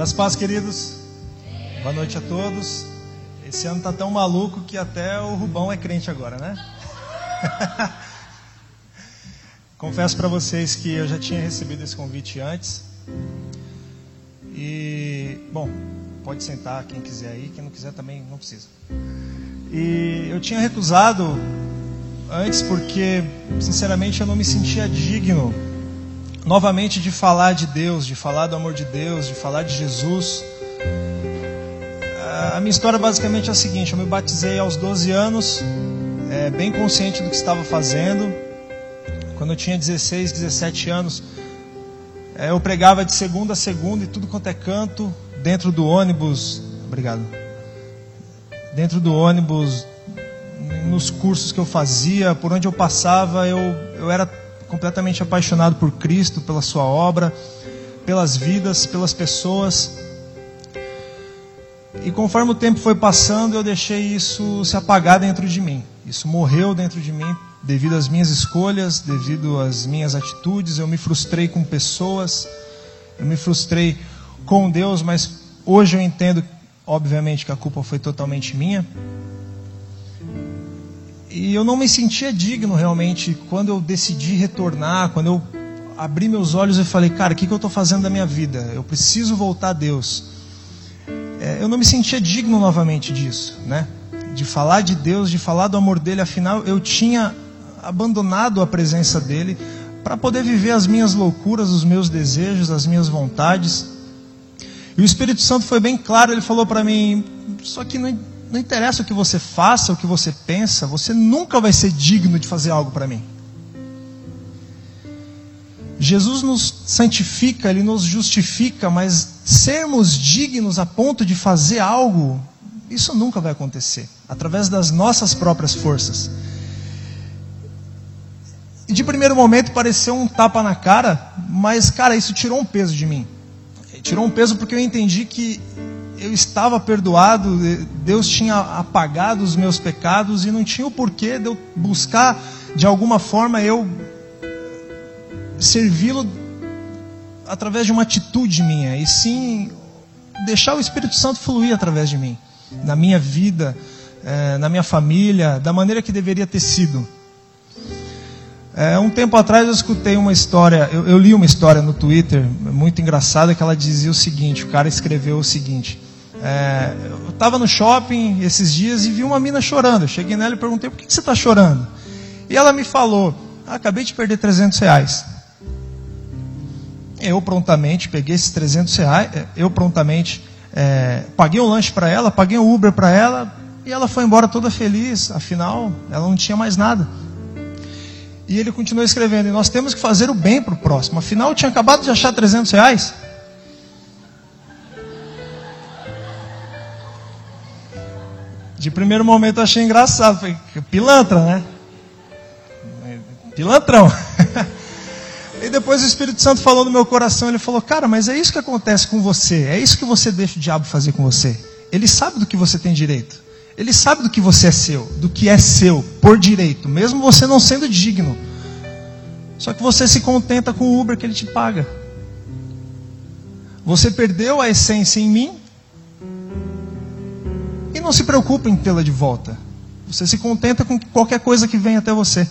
Graças paz, queridos. Boa noite a todos. Esse ano tá tão maluco que até o Rubão é crente agora, né? Confesso para vocês que eu já tinha recebido esse convite antes. E, bom, pode sentar quem quiser aí, quem não quiser também não precisa. E eu tinha recusado antes porque, sinceramente, eu não me sentia digno novamente de falar de Deus, de falar do amor de Deus, de falar de Jesus. A minha história basicamente é a seguinte: eu me batizei aos 12 anos, é, bem consciente do que estava fazendo. Quando eu tinha 16, 17 anos, é, eu pregava de segunda a segunda e tudo quanto é canto, dentro do ônibus. Obrigado. Dentro do ônibus, nos cursos que eu fazia, por onde eu passava, eu, eu era completamente apaixonado por Cristo, pela Sua obra, pelas vidas, pelas pessoas. E conforme o tempo foi passando, eu deixei isso se apagar dentro de mim. Isso morreu dentro de mim devido às minhas escolhas, devido às minhas atitudes. Eu me frustrei com pessoas, eu me frustrei com Deus, mas hoje eu entendo, obviamente, que a culpa foi totalmente minha. E eu não me sentia digno realmente quando eu decidi retornar, quando eu abri meus olhos e falei, cara, o que, que eu estou fazendo da minha vida? Eu preciso voltar a Deus. É, eu não me sentia digno novamente disso, né? De falar de Deus, de falar do amor dele, afinal eu tinha abandonado a presença dele para poder viver as minhas loucuras, os meus desejos, as minhas vontades. E o Espírito Santo foi bem claro, ele falou para mim: só que não, não interessa o que você faça, o que você pensa, você nunca vai ser digno de fazer algo para mim. Jesus nos santifica, ele nos justifica, mas sermos dignos a ponto de fazer algo, isso nunca vai acontecer, através das nossas próprias forças. E de primeiro momento pareceu um tapa na cara, mas cara, isso tirou um peso de mim. Tirou um peso porque eu entendi que eu estava perdoado, Deus tinha apagado os meus pecados e não tinha o porquê de eu buscar de alguma forma eu servi-lo através de uma atitude minha, e sim deixar o Espírito Santo fluir através de mim, na minha vida, é, na minha família, da maneira que deveria ter sido. É, um tempo atrás eu escutei uma história, eu, eu li uma história no Twitter muito engraçada que ela dizia o seguinte: o cara escreveu o seguinte. É, eu estava no shopping esses dias e vi uma mina chorando. Eu cheguei nela e perguntei: por que você está chorando? E ela me falou: ah, acabei de perder 300 reais. Eu prontamente peguei esses 300 reais, é, eu prontamente é, paguei um lanche para ela, paguei um Uber para ela e ela foi embora toda feliz. Afinal, ela não tinha mais nada. E ele continuou escrevendo: e nós temos que fazer o bem para o próximo. Afinal, eu tinha acabado de achar 300 reais. De primeiro momento eu achei engraçado. Falei, pilantra, né? Pilantrão. e depois o Espírito Santo falou no meu coração. Ele falou, cara, mas é isso que acontece com você. É isso que você deixa o diabo fazer com você. Ele sabe do que você tem direito. Ele sabe do que você é seu, do que é seu, por direito, mesmo você não sendo digno. Só que você se contenta com o Uber que ele te paga. Você perdeu a essência em mim não se preocupa em tê-la de volta. Você se contenta com qualquer coisa que vem até você.